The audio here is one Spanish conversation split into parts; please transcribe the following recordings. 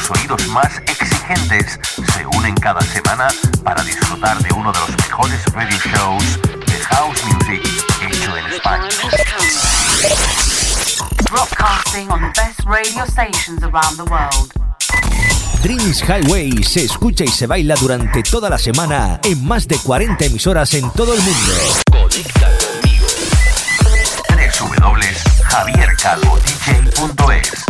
los oídos más exigentes se unen cada semana para disfrutar de uno de los mejores radio shows de house music hecho en España. broadcasting on the best radio stations around the world. Dreams Highway se escucha y se baila durante toda la semana en más de 40 emisoras en todo el mundo. Conecta conmigo. www.javiercalvodj.es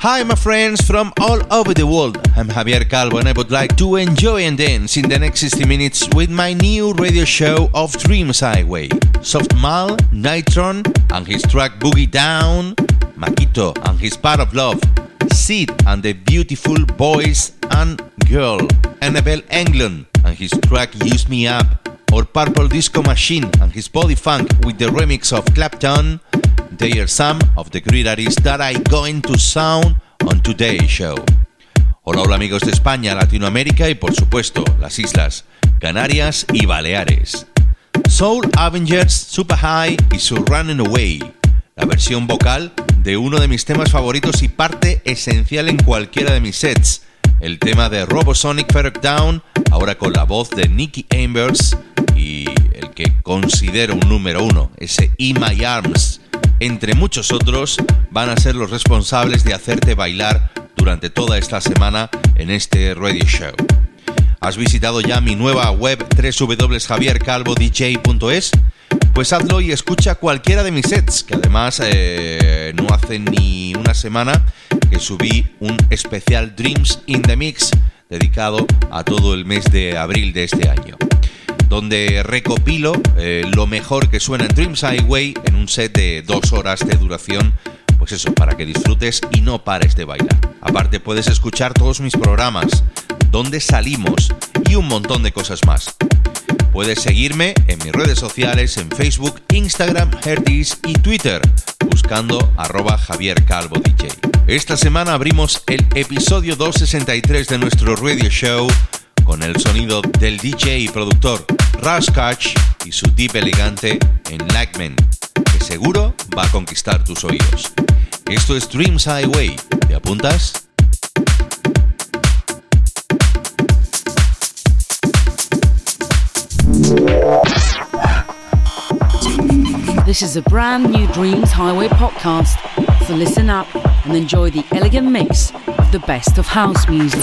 Hi, my friends from all over the world. I'm Javier Calvo, and I would like to enjoy and dance in the next 60 minutes with my new radio show of Dreams Highway. Soft Mal, Nitron, and his track Boogie Down, Makito and his Part of Love, Sid and the Beautiful Boys and Girl, Annabelle Englund and his track Use Me Up, or Purple Disco Machine and his Body Funk with the remix of Clapton. They are some of the great artists that I going to sound on today's show. Hola, hola amigos de España, Latinoamérica y por supuesto las islas Canarias y Baleares. Soul Avengers Super High y su Running Away, la versión vocal de uno de mis temas favoritos y parte esencial en cualquiera de mis sets, el tema de Robosonic Ferret Down, ahora con la voz de Nicky Ambers y el que considero un número uno, ese In My Arms, entre muchos otros, van a ser los responsables de hacerte bailar durante toda esta semana en este radio show. ¿Has visitado ya mi nueva web www.javiercalvodj.es? Pues hazlo y escucha cualquiera de mis sets, que además eh, no hace ni una semana que subí un especial Dreams in the Mix dedicado a todo el mes de abril de este año donde recopilo eh, lo mejor que suena en Dreams Highway en un set de dos horas de duración, pues eso, para que disfrutes y no pares de bailar. Aparte puedes escuchar todos mis programas, donde salimos y un montón de cosas más. Puedes seguirme en mis redes sociales en Facebook, Instagram, Herdis y Twitter, buscando arroba Javier Calvo DJ. Esta semana abrimos el episodio 263 de nuestro radio show con el sonido del DJ y productor Raskach y su deep elegante Enlightenment, que seguro va a conquistar tus oídos. Esto es Dreams Highway. ¿Te apuntas? This is a brand new Dreams Highway podcast. So listen up and enjoy the elegant mix of the best of house music.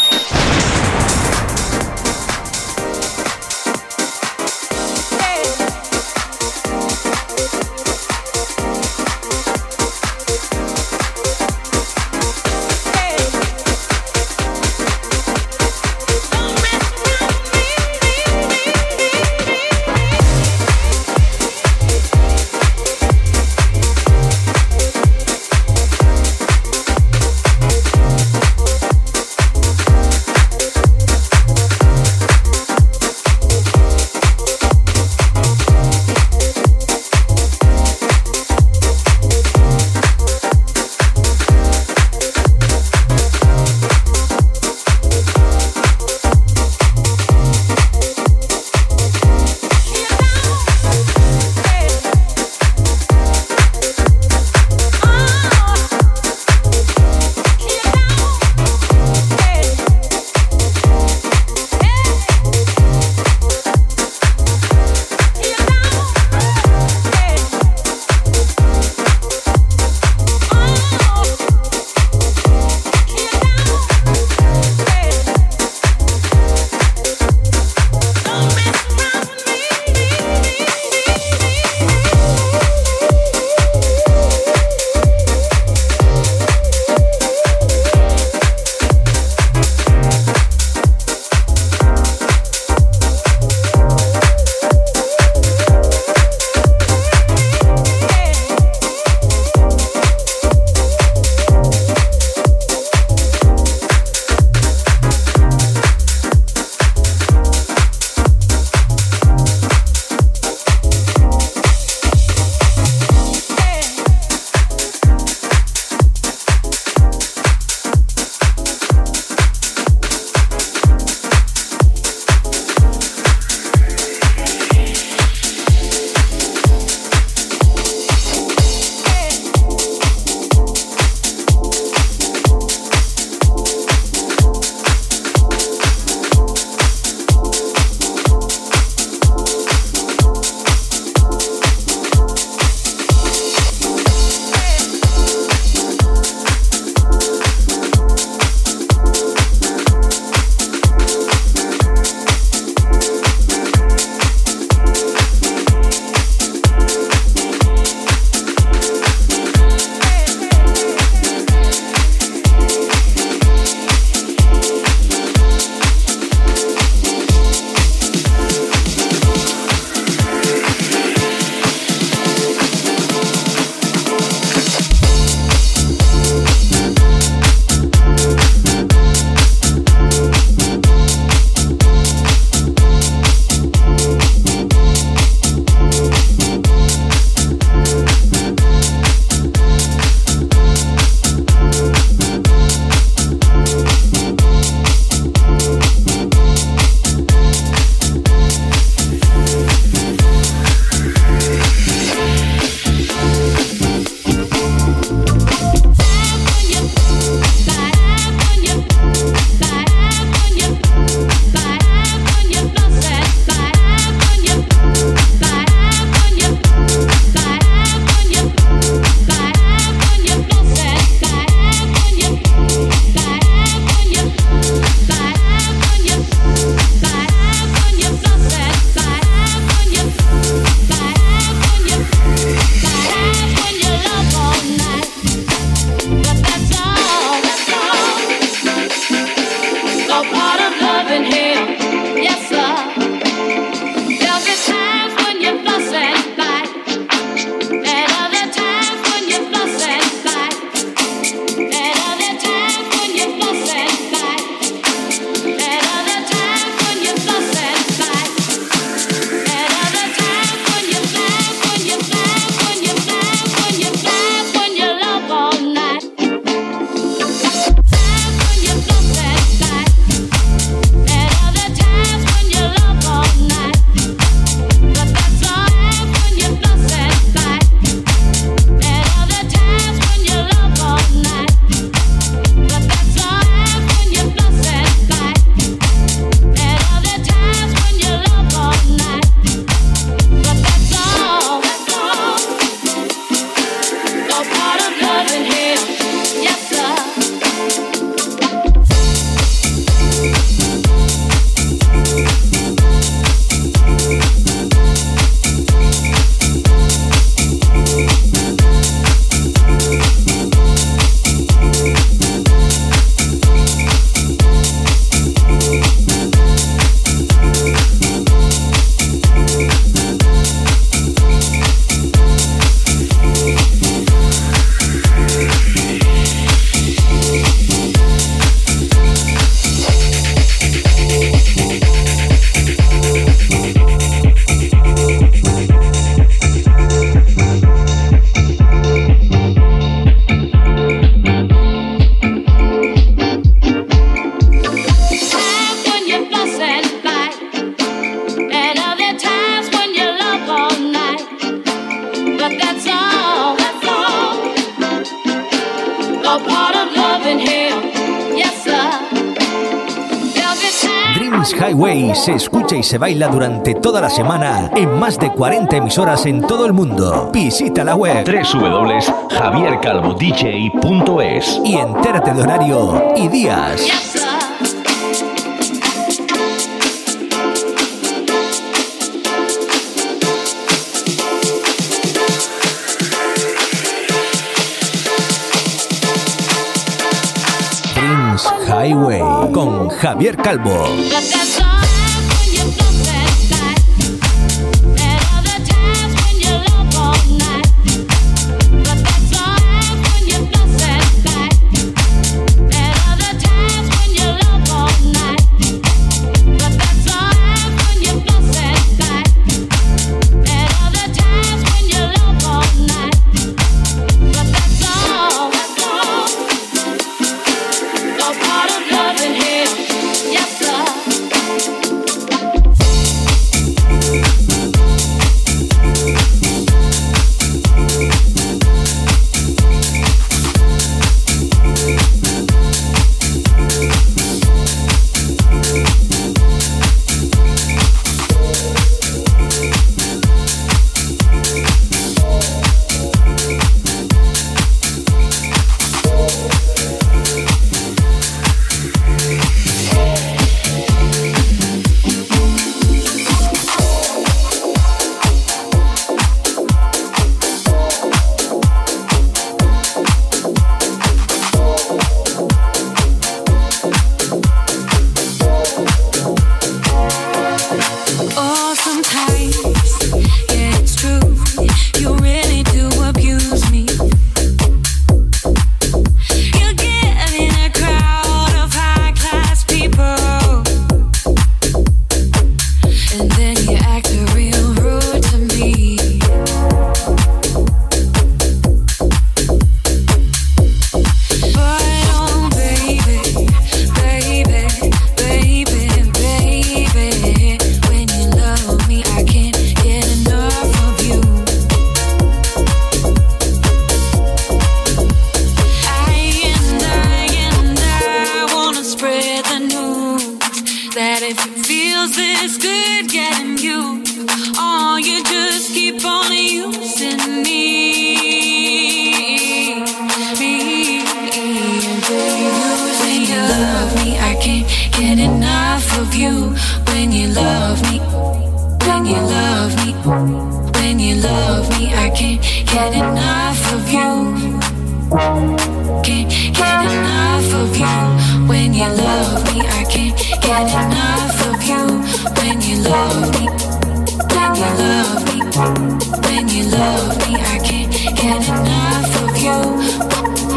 Se escucha y se baila durante toda la semana en más de 40 emisoras en todo el mundo. Visita la web www.javiercalvodj.es y entérate de horario y días. Highway con Javier Calvo.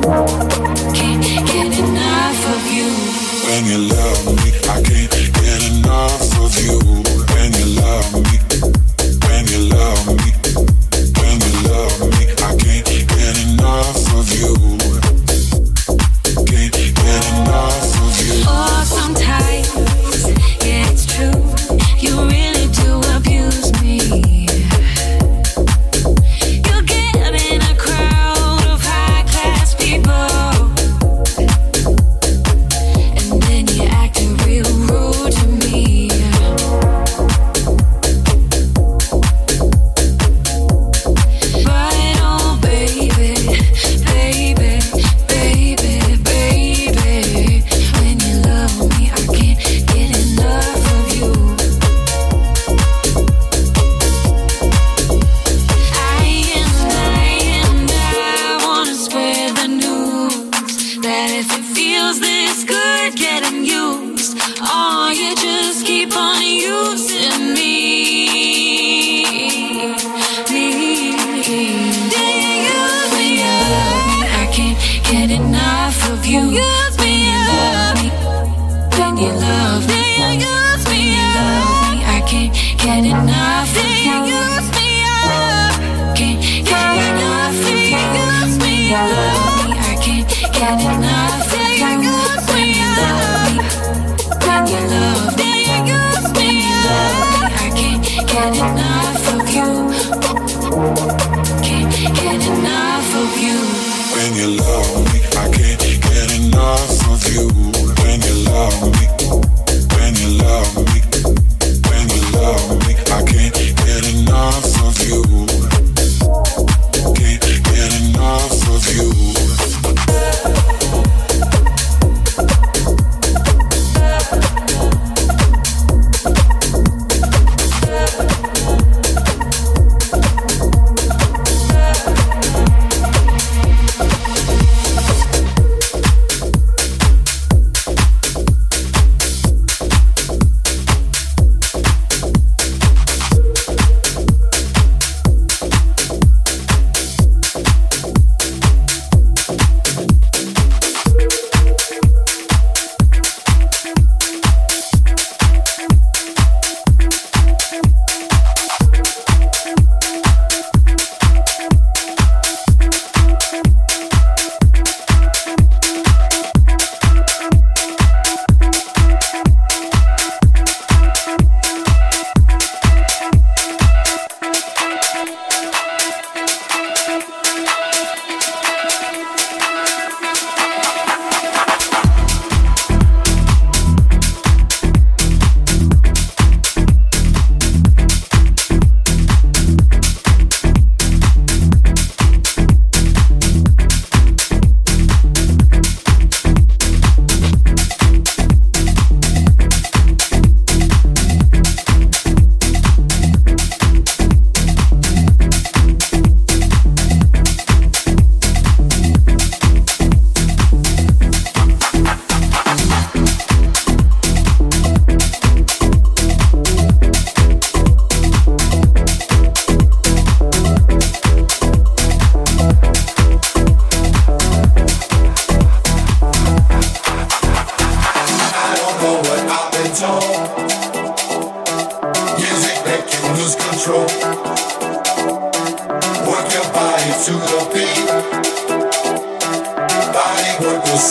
Thank.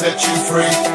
set you free.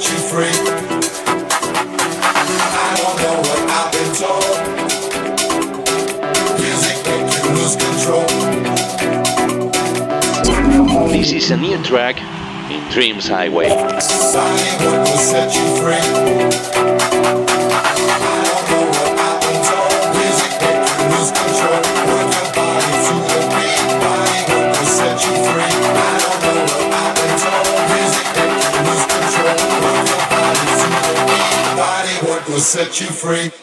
you free. What This is a new track in Dreams Highway. Will set you free. set you free.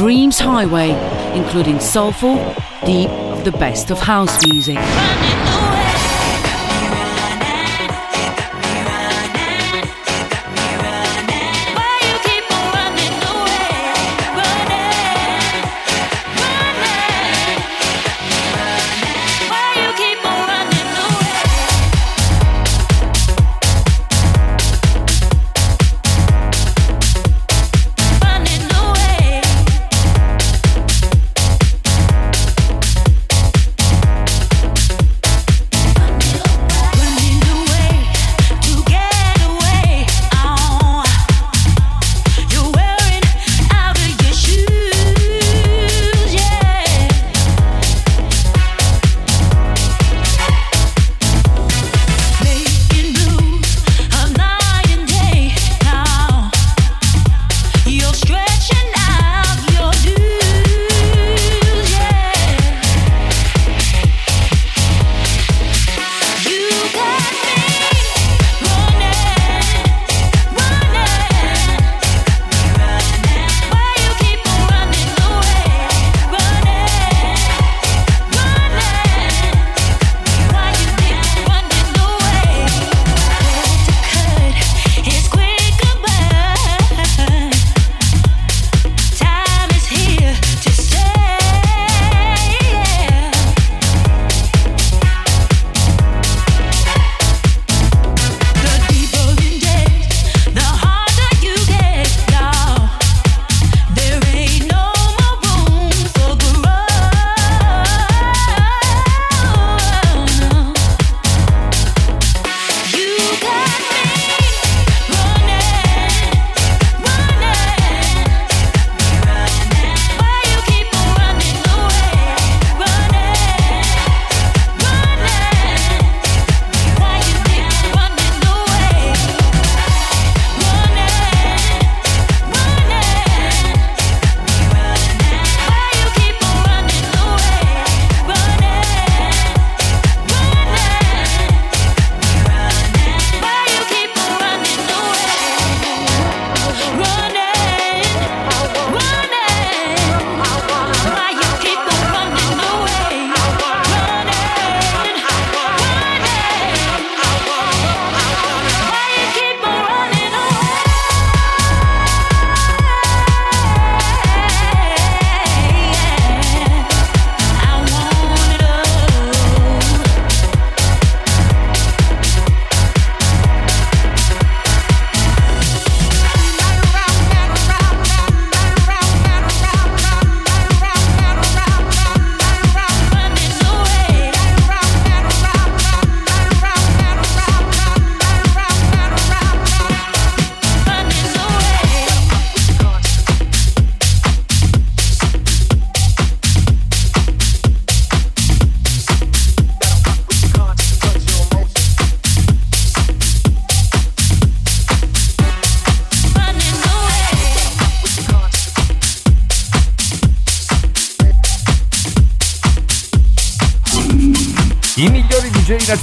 Dreams Highway, including soulful, deep, the best of house music.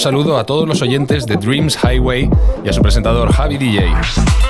saludo a todos los oyentes de Dreams Highway y a su presentador Javi DJ.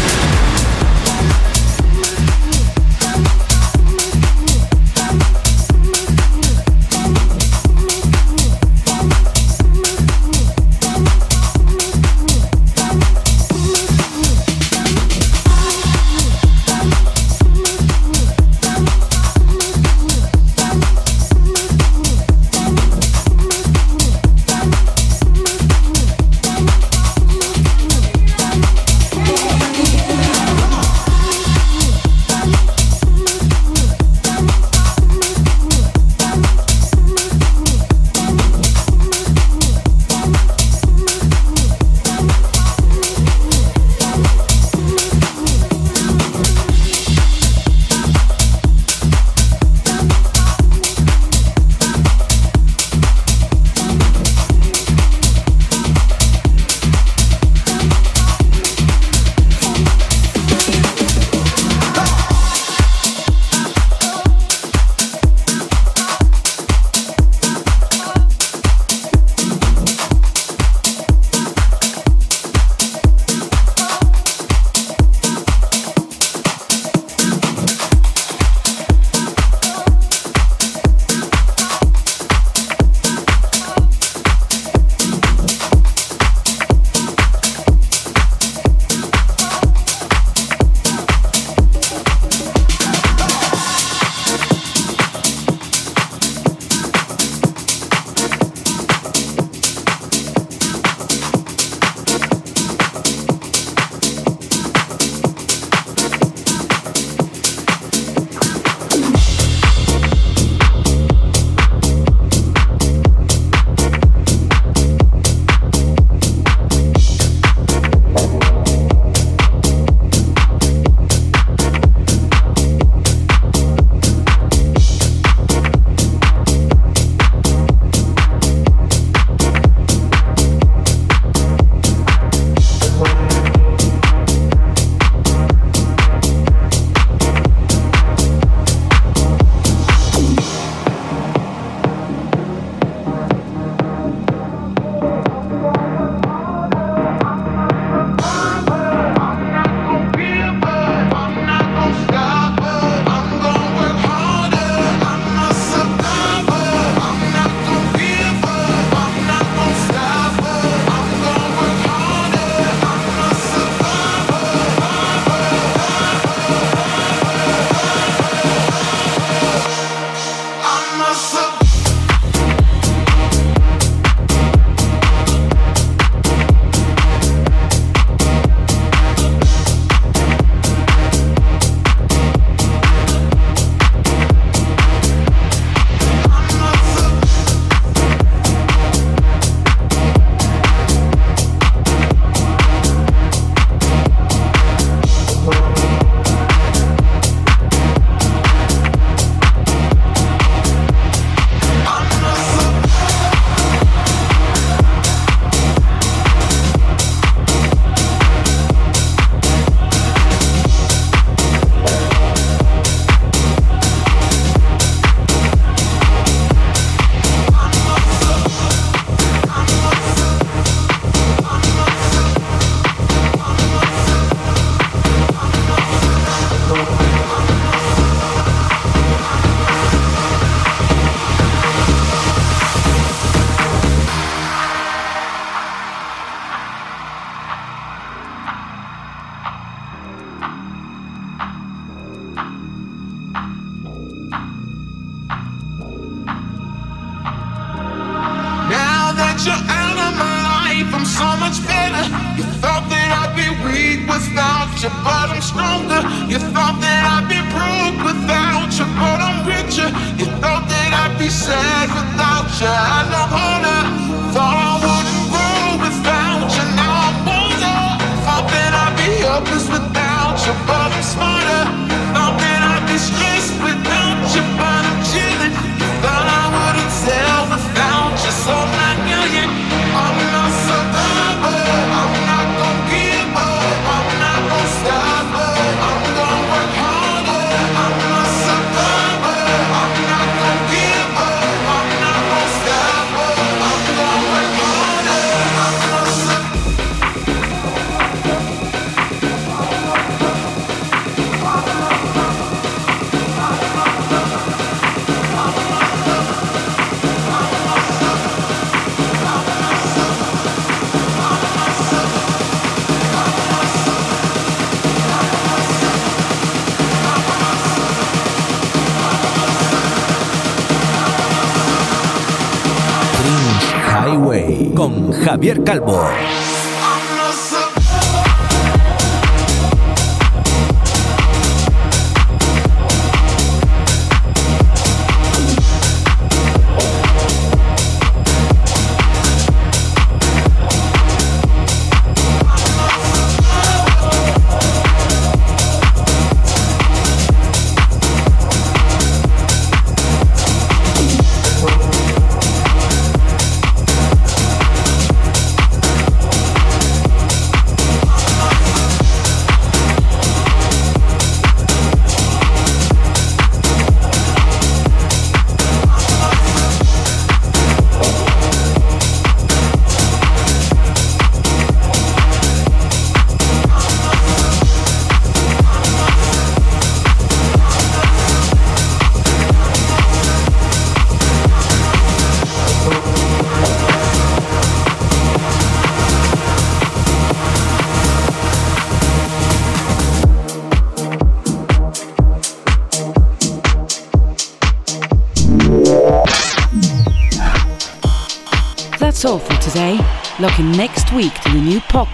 Javier Calvo.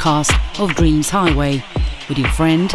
Podcast of Dreams Highway with your friend